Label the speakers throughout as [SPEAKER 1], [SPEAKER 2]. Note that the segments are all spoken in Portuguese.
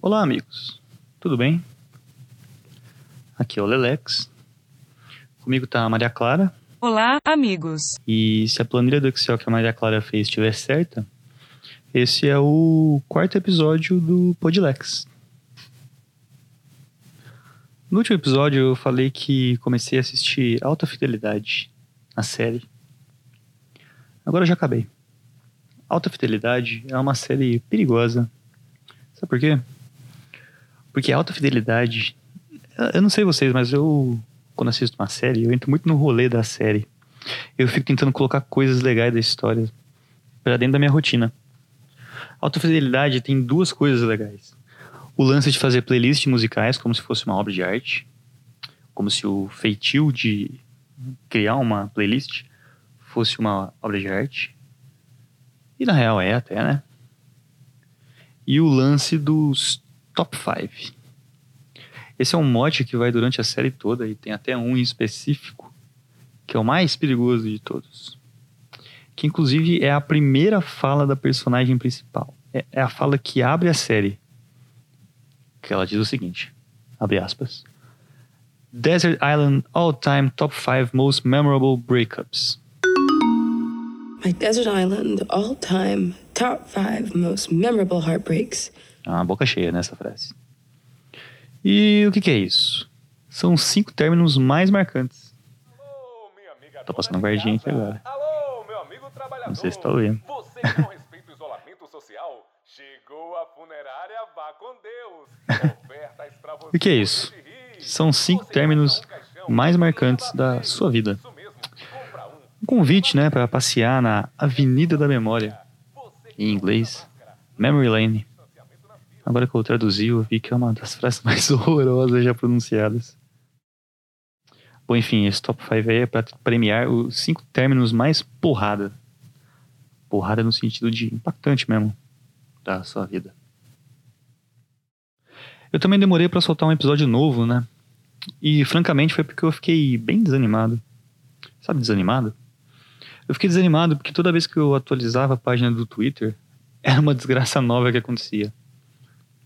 [SPEAKER 1] Olá, amigos. Tudo bem? Aqui é o Lelex. Comigo tá a Maria Clara.
[SPEAKER 2] Olá, amigos.
[SPEAKER 1] E se a planilha do Excel que a Maria Clara fez estiver certa, esse é o quarto episódio do Podlex. No último episódio eu falei que comecei a assistir Alta Fidelidade, a série. Agora já acabei. Alta Fidelidade é uma série perigosa. Sabe por quê? Porque Alta Fidelidade. Eu não sei vocês, mas eu, quando assisto uma série, eu entro muito no rolê da série. Eu fico tentando colocar coisas legais da história para dentro da minha rotina. Alta Fidelidade tem duas coisas legais. O lance de fazer playlists musicais como se fosse uma obra de arte. Como se o feitio de criar uma playlist fosse uma obra de arte. E na real é até, né? E o lance dos top 5. Esse é um mote que vai durante a série toda e tem até um em específico, que é o mais perigoso de todos. Que inclusive é a primeira fala da personagem principal. É, é a fala que abre a série. Que ela diz o seguinte: abre aspas. Desert Island All-Time Top 5 Most Memorable Breakups.
[SPEAKER 3] My desert island, all time, top five most memorable heartbreaks.
[SPEAKER 1] É uma boca cheia nessa frase. E o que, que é isso? São cinco términos mais marcantes.
[SPEAKER 4] Alô, minha amiga
[SPEAKER 1] Tô passando
[SPEAKER 4] de
[SPEAKER 1] guardinha aqui agora.
[SPEAKER 4] Alô, meu amigo trabalhador.
[SPEAKER 1] Não sei se tá ouvindo.
[SPEAKER 4] Você que não respeita o isolamento social, chegou a funerária, vá com Deus. Ofertas pra você.
[SPEAKER 1] O que é isso? São cinco términos
[SPEAKER 4] um
[SPEAKER 1] mais
[SPEAKER 4] um
[SPEAKER 1] marcantes da sua vida.
[SPEAKER 4] Um.
[SPEAKER 1] Um convite, né, para passear na Avenida da Memória, em inglês, Memory Lane. Agora que eu traduzi, eu vi que é uma das frases mais horrorosas já pronunciadas. Bom, enfim, esse top 5 aí é para premiar os cinco términos mais porrada. Porrada no sentido de impactante mesmo da sua vida. Eu também demorei para soltar um episódio novo, né? E francamente foi porque eu fiquei bem desanimado. Sabe desanimado? Eu fiquei desanimado porque toda vez que eu atualizava a página do Twitter, era uma desgraça nova que acontecia.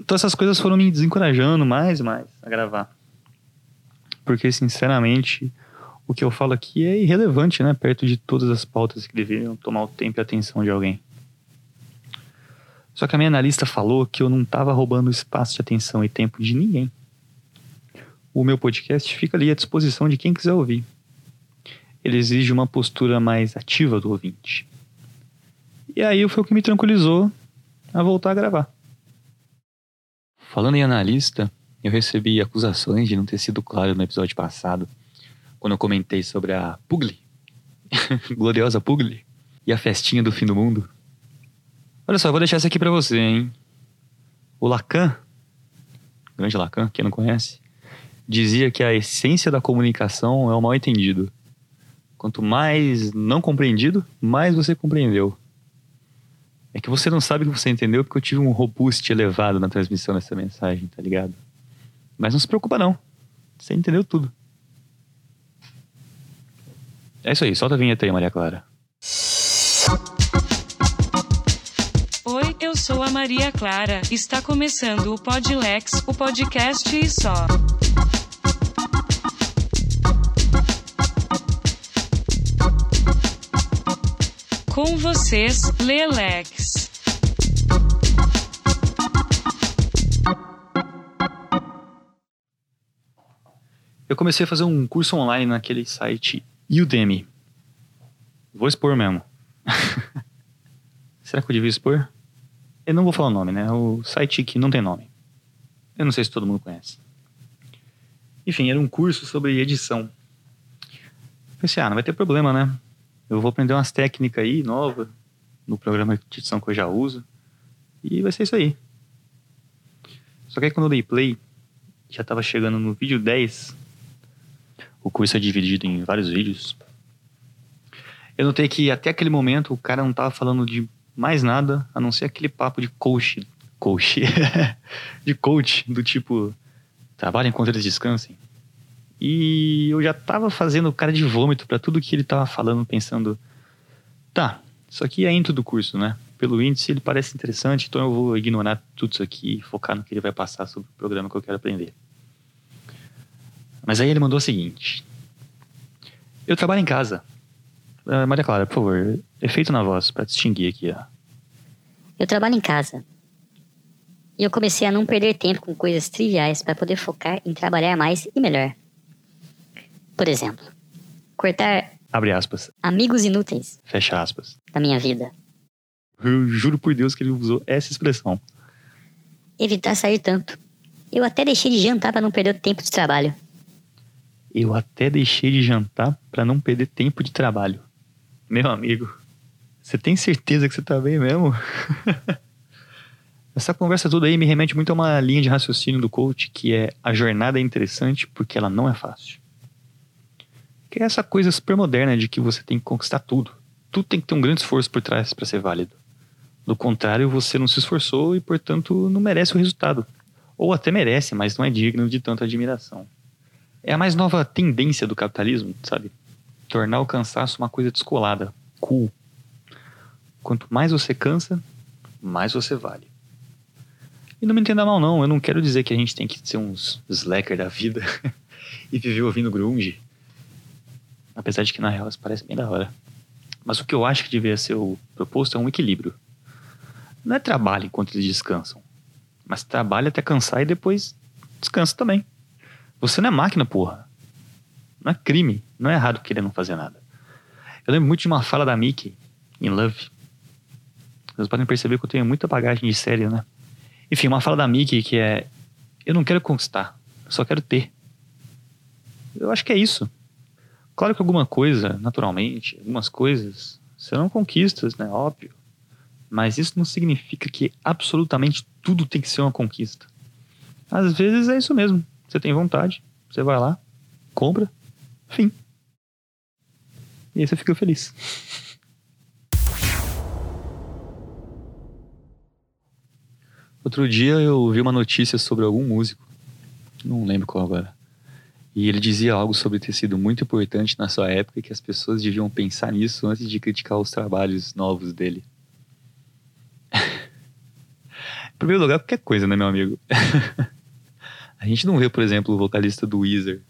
[SPEAKER 1] Então essas coisas foram me desencorajando mais e mais a gravar. Porque, sinceramente, o que eu falo aqui é irrelevante, né? Perto de todas as pautas que deveriam tomar o tempo e a atenção de alguém. Só que a minha analista falou que eu não estava roubando espaço de atenção e tempo de ninguém. O meu podcast fica ali à disposição de quem quiser ouvir. Ele exige uma postura mais ativa do ouvinte. E aí foi o que me tranquilizou a voltar a gravar. Falando em analista, eu recebi acusações de não ter sido claro no episódio passado, quando eu comentei sobre a Pugli, gloriosa Pugli, e a festinha do fim do mundo. Olha só, eu vou deixar essa aqui pra você, hein? O Lacan, grande Lacan, quem não conhece, dizia que a essência da comunicação é o mal entendido. Quanto mais não compreendido, mais você compreendeu. É que você não sabe que você entendeu porque eu tive um robust elevado na transmissão dessa mensagem, tá ligado? Mas não se preocupa não. Você entendeu tudo. É isso aí, solta a vinheta aí, Maria Clara.
[SPEAKER 2] Oi, eu sou a Maria Clara. Está começando o Podlex, o podcast e só. Com vocês, Lelex.
[SPEAKER 1] Eu comecei a fazer um curso online naquele site Udemy. Vou expor mesmo. Será que eu devia expor? Eu não vou falar o nome, né? O site que não tem nome. Eu não sei se todo mundo conhece. Enfim, era um curso sobre edição. Pensei, ah, não vai ter problema, né? Eu vou aprender umas técnicas aí novas no programa de edição que eu já uso. E vai ser isso aí. Só que aí quando eu dei play, já tava chegando no vídeo 10. O curso é dividido em vários vídeos. Eu notei que até aquele momento o cara não tava falando de mais nada a não ser aquele papo de coach. Coach. de coach, do tipo, trabalhem enquanto eles descansem. E eu já tava fazendo cara de vômito pra tudo que ele tava falando, pensando, tá, isso aqui é intro do curso, né? pelo índice ele parece interessante, então eu vou ignorar tudo isso aqui e focar no que ele vai passar sobre o programa que eu quero aprender. Mas aí ele mandou o seguinte: Eu trabalho em casa. Uh, Maria Clara, por favor, efeito na voz para distinguir aqui, ó.
[SPEAKER 5] Eu trabalho em casa. E eu comecei a não perder tempo com coisas triviais para poder focar em trabalhar mais e melhor. Por exemplo, cortar
[SPEAKER 1] Abre aspas,
[SPEAKER 5] amigos inúteis
[SPEAKER 1] fecha aspas.
[SPEAKER 5] da minha vida.
[SPEAKER 1] Eu juro por Deus que ele usou essa expressão.
[SPEAKER 5] Evitar sair tanto. Eu até deixei de jantar para não perder tempo de trabalho.
[SPEAKER 1] Eu até deixei de jantar para não perder tempo de trabalho. Meu amigo, você tem certeza que você tá bem mesmo? Essa conversa toda aí me remete muito a uma linha de raciocínio do coach que é a jornada é interessante porque ela não é fácil. Que é essa coisa super moderna de que você tem que conquistar tudo. Tudo tem que ter um grande esforço por trás para ser válido. Do contrário, você não se esforçou e, portanto, não merece o resultado. Ou até merece, mas não é digno de tanta admiração. É a mais nova tendência do capitalismo, sabe? Tornar o cansaço uma coisa descolada, cool. Quanto mais você cansa, mais você vale. E não me entenda mal, não. Eu não quero dizer que a gente tem que ser uns slacker da vida e viver ouvindo grunge. Apesar de que na real isso parece bem da hora. Mas o que eu acho que deveria ser o proposto é um equilíbrio. Não é trabalho enquanto eles descansam. Mas trabalha até cansar e depois descansa também. Você não é máquina, porra. Não é crime. Não é errado querer não fazer nada. Eu lembro muito de uma fala da Mickey em Love. Vocês podem perceber que eu tenho muita bagagem de série, né? Enfim, uma fala da Mickey que é: Eu não quero conquistar, eu só quero ter. Eu acho que é isso. Claro que alguma coisa, naturalmente, algumas coisas serão conquistas, né? Óbvio. Mas isso não significa que absolutamente tudo tem que ser uma conquista. Às vezes é isso mesmo. Você tem vontade, você vai lá, compra, fim. E aí você fica feliz. Outro dia eu vi uma notícia sobre algum músico, não lembro qual agora. E ele dizia algo sobre ter sido muito importante na sua época que as pessoas deviam pensar nisso antes de criticar os trabalhos novos dele. em primeiro lugar, qualquer coisa, né, meu amigo? a gente não vê, por exemplo, o vocalista do Weezer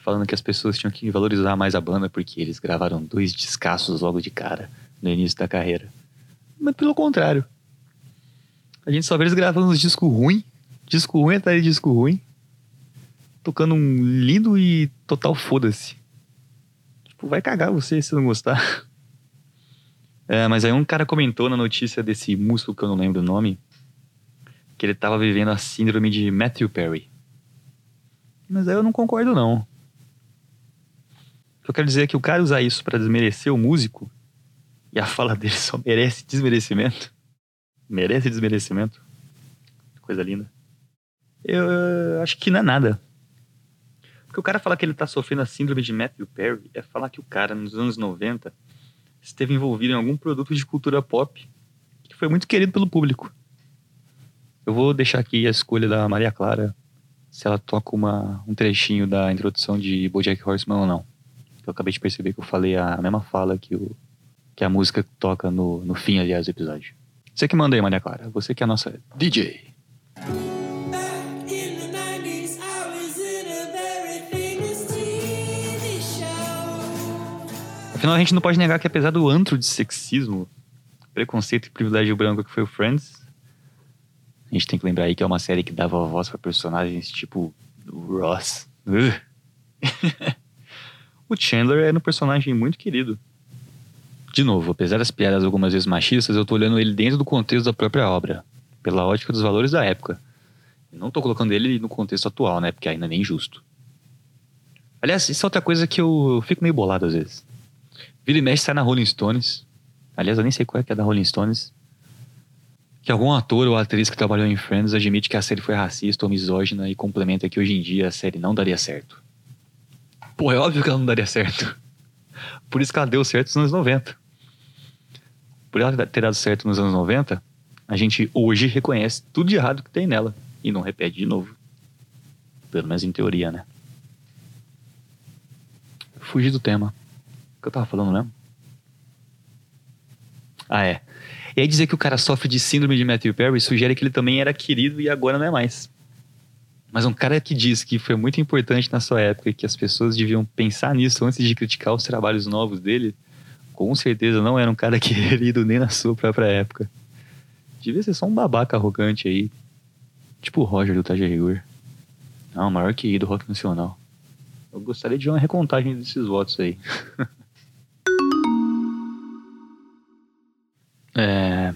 [SPEAKER 1] falando que as pessoas tinham que valorizar mais a banda porque eles gravaram dois descassos logo de cara no início da carreira. Mas pelo contrário. A gente só vê eles gravando uns discos ruins, disco ruim atrás de disco ruim, tocando um lindo e total foda-se. Tipo, vai cagar você se não gostar. É, mas aí um cara comentou na notícia desse músico que eu não lembro o nome, que ele tava vivendo a síndrome de Matthew Perry. Mas aí eu não concordo não. Eu quero dizer é que o cara usar isso para desmerecer o músico e a fala dele só merece desmerecimento. Merece desmerecimento. Coisa linda. Eu, eu acho que não é nada. Porque o cara falar que ele tá sofrendo a síndrome de Matthew Perry é falar que o cara, nos anos 90, esteve envolvido em algum produto de cultura pop que foi muito querido pelo público. Eu vou deixar aqui a escolha da Maria Clara se ela toca uma, um trechinho da introdução de BoJack Horseman ou não. Eu acabei de perceber que eu falei a mesma fala que, o, que a música toca no, no fim, aliás, do episódio. Você que manda aí, Maria Clara. Você que é a nossa DJ. Afinal, a gente não pode negar que apesar do antro de sexismo, preconceito e privilégio branco que foi o Friends, a gente tem que lembrar aí que é uma série que dava voz para personagens tipo Ross. O Chandler era um personagem muito querido. De novo, apesar das piadas algumas vezes machistas, eu tô olhando ele dentro do contexto da própria obra, pela ótica dos valores da época. Não tô colocando ele no contexto atual, né? Porque ainda nem justo. Aliás, isso é outra coisa que eu fico meio bolado às vezes. Vira e mexe sai na Rolling Stones. Aliás, eu nem sei qual é que é da Rolling Stones. Que algum ator ou atriz que trabalhou em Friends admite que a série foi racista ou misógina e complementa que hoje em dia a série não daria certo. Pô, é óbvio que ela não daria certo. Por isso que ela deu certo nos anos 90. Por ela ter dado certo nos anos 90, a gente hoje reconhece tudo de errado que tem nela e não repete de novo. Pelo menos em teoria, né? Fugi do tema. Que eu tava falando mesmo? Ah, é. E aí dizer que o cara sofre de síndrome de Matthew Perry sugere que ele também era querido e agora não é mais. Mas um cara que diz que foi muito importante na sua época e que as pessoas deviam pensar nisso antes de criticar os trabalhos novos dele, com certeza não era um cara querido nem na sua própria época. Devia ser só um babaca arrogante aí. Tipo o Roger do Traje a Rigor. Não, o maior QI do rock nacional. Eu gostaria de ver uma recontagem desses votos aí. é,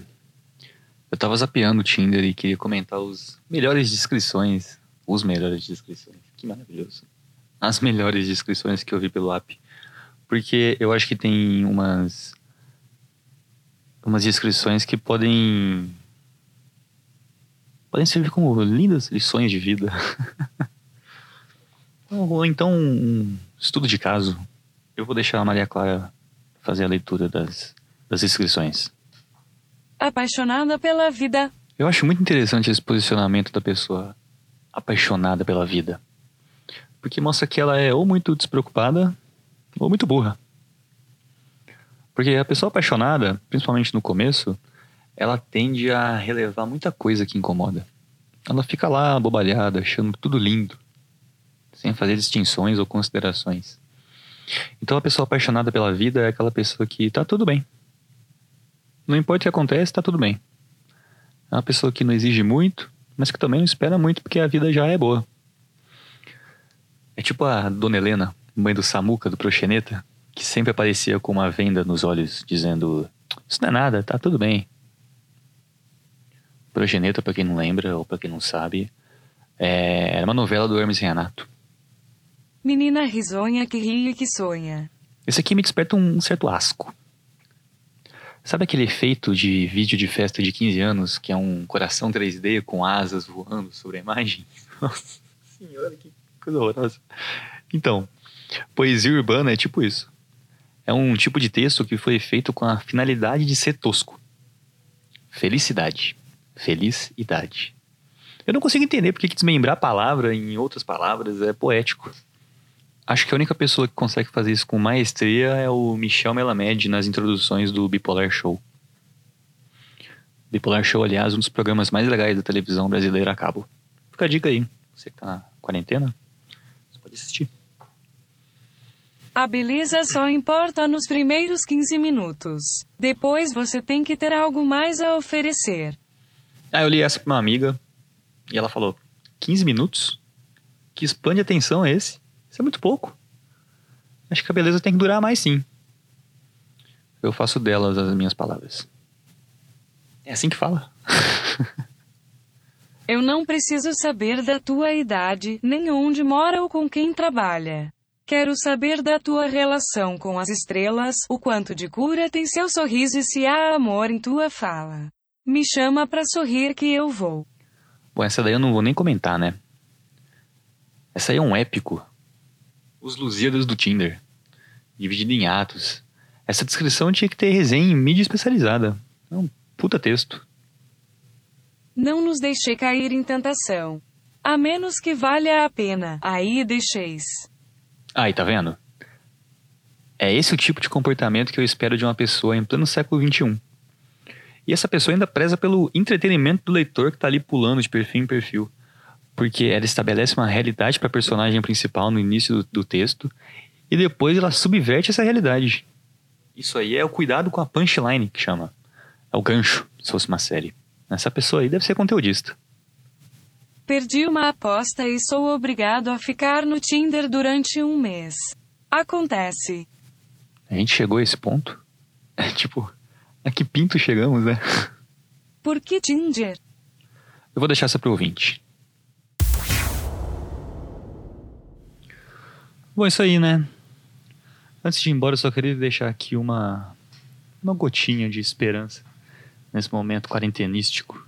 [SPEAKER 1] eu tava zapeando o Tinder e queria comentar os melhores descrições. Os melhores descrições. Que maravilhoso. As melhores descrições que eu vi pelo app. Porque eu acho que tem umas. Umas descrições que podem. Podem servir como lindas lições de vida. Ou então um estudo de caso. Eu vou deixar a Maria Clara fazer a leitura das, das inscrições.
[SPEAKER 2] Apaixonada pela vida.
[SPEAKER 1] Eu acho muito interessante esse posicionamento da pessoa apaixonada pela vida. Porque mostra que ela é ou muito despreocupada ou muito burra. Porque a pessoa apaixonada, principalmente no começo, ela tende a relevar muita coisa que incomoda. Ela fica lá bobalhada, achando tudo lindo, sem fazer distinções ou considerações. Então a pessoa apaixonada pela vida é aquela pessoa que tá tudo bem. Não importa o que acontece, tá tudo bem. É uma pessoa que não exige muito, mas que também não espera muito porque a vida já é boa. É tipo a Dona Helena, mãe do Samuca, do Proxeneta, que sempre aparecia com uma venda nos olhos, dizendo: Isso não é nada, tá tudo bem. Progeneta, pra quem não lembra ou pra quem não sabe, é, era uma novela do Hermes Renato.
[SPEAKER 2] Menina risonha que ri e que sonha.
[SPEAKER 1] Esse aqui me desperta um certo asco. Sabe aquele efeito de vídeo de festa de 15 anos, que é um coração 3D com asas voando sobre a imagem? Nossa senhora, que coisa horrorosa. Então, poesia urbana é tipo isso. É um tipo de texto que foi feito com a finalidade de ser tosco. Felicidade. Felicidade. Eu não consigo entender porque que desmembrar a palavra em outras palavras é poético. Acho que a única pessoa que consegue fazer isso com maestria é o Michel Melamed nas introduções do Bipolar Show. Bipolar Show, aliás, um dos programas mais legais da televisão brasileira a cabo. Fica a dica aí. Você que tá na quarentena, você pode assistir.
[SPEAKER 2] A beleza só importa nos primeiros 15 minutos. Depois você tem que ter algo mais a oferecer.
[SPEAKER 1] Ah, eu li essa pra uma amiga e ela falou: 15 minutos? Que expande a atenção é esse? Isso é muito pouco. Acho que a beleza tem que durar mais sim. Eu faço delas as minhas palavras. É assim que fala.
[SPEAKER 2] Eu não preciso saber da tua idade, nem onde mora ou com quem trabalha. Quero saber da tua relação com as estrelas, o quanto de cura tem seu sorriso e se há amor em tua fala. Me chama pra sorrir que eu vou.
[SPEAKER 1] Bom, essa daí eu não vou nem comentar, né? Essa aí é um épico. Os Lusíadas do Tinder. Dividido em atos. Essa descrição tinha que ter resenha em mídia especializada. É um puta texto.
[SPEAKER 2] Não nos deixei cair em tentação. A menos que valha a pena, aí deixeis.
[SPEAKER 1] Aí, tá vendo? É esse o tipo de comportamento que eu espero de uma pessoa em pleno século XXI. E essa pessoa ainda preza pelo entretenimento do leitor que tá ali pulando de perfil em perfil. Porque ela estabelece uma realidade para a personagem principal no início do, do texto e depois ela subverte essa realidade. Isso aí é o cuidado com a punchline que chama. É o gancho, se fosse uma série. Essa pessoa aí deve ser conteudista.
[SPEAKER 2] Perdi uma aposta e sou obrigado a ficar no Tinder durante um mês. Acontece.
[SPEAKER 1] A gente chegou a esse ponto? É tipo, a que pinto chegamos, né?
[SPEAKER 2] Por que Tinder?
[SPEAKER 1] Eu vou deixar essa pro ouvinte. Bom, isso aí, né? Antes de ir embora, eu só queria deixar aqui uma, uma gotinha de esperança nesse momento quarentenístico.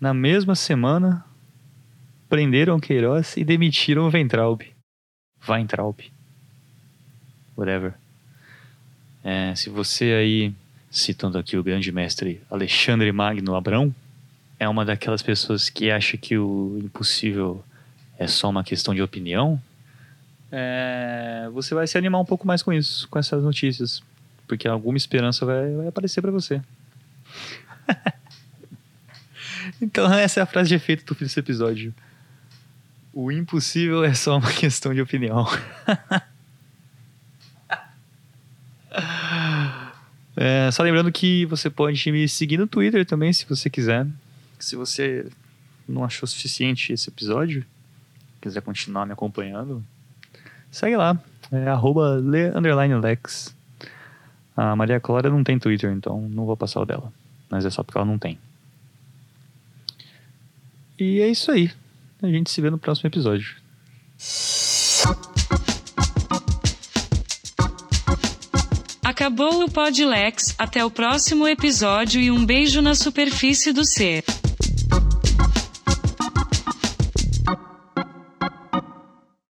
[SPEAKER 1] Na mesma semana, prenderam Queiroz e demitiram o Ventraub. Weintraub. Whatever. É, se você aí, citando aqui o grande mestre Alexandre Magno Abrão, é uma daquelas pessoas que acha que o impossível é só uma questão de opinião, é, você vai se animar um pouco mais com isso, com essas notícias. Porque alguma esperança vai, vai aparecer pra você. então essa é a frase de efeito do fim desse episódio. O impossível é só uma questão de opinião. É, só lembrando que você pode me seguir no Twitter também, se você quiser. Se você não achou suficiente esse episódio, quiser continuar me acompanhando, segue lá. É arroba le, lex. A Maria Clara não tem Twitter, então não vou passar o dela. Mas é só porque ela não tem. E é isso aí. A gente se vê no próximo episódio.
[SPEAKER 2] Acabou o Podlex, até o próximo episódio e um beijo na superfície do ser.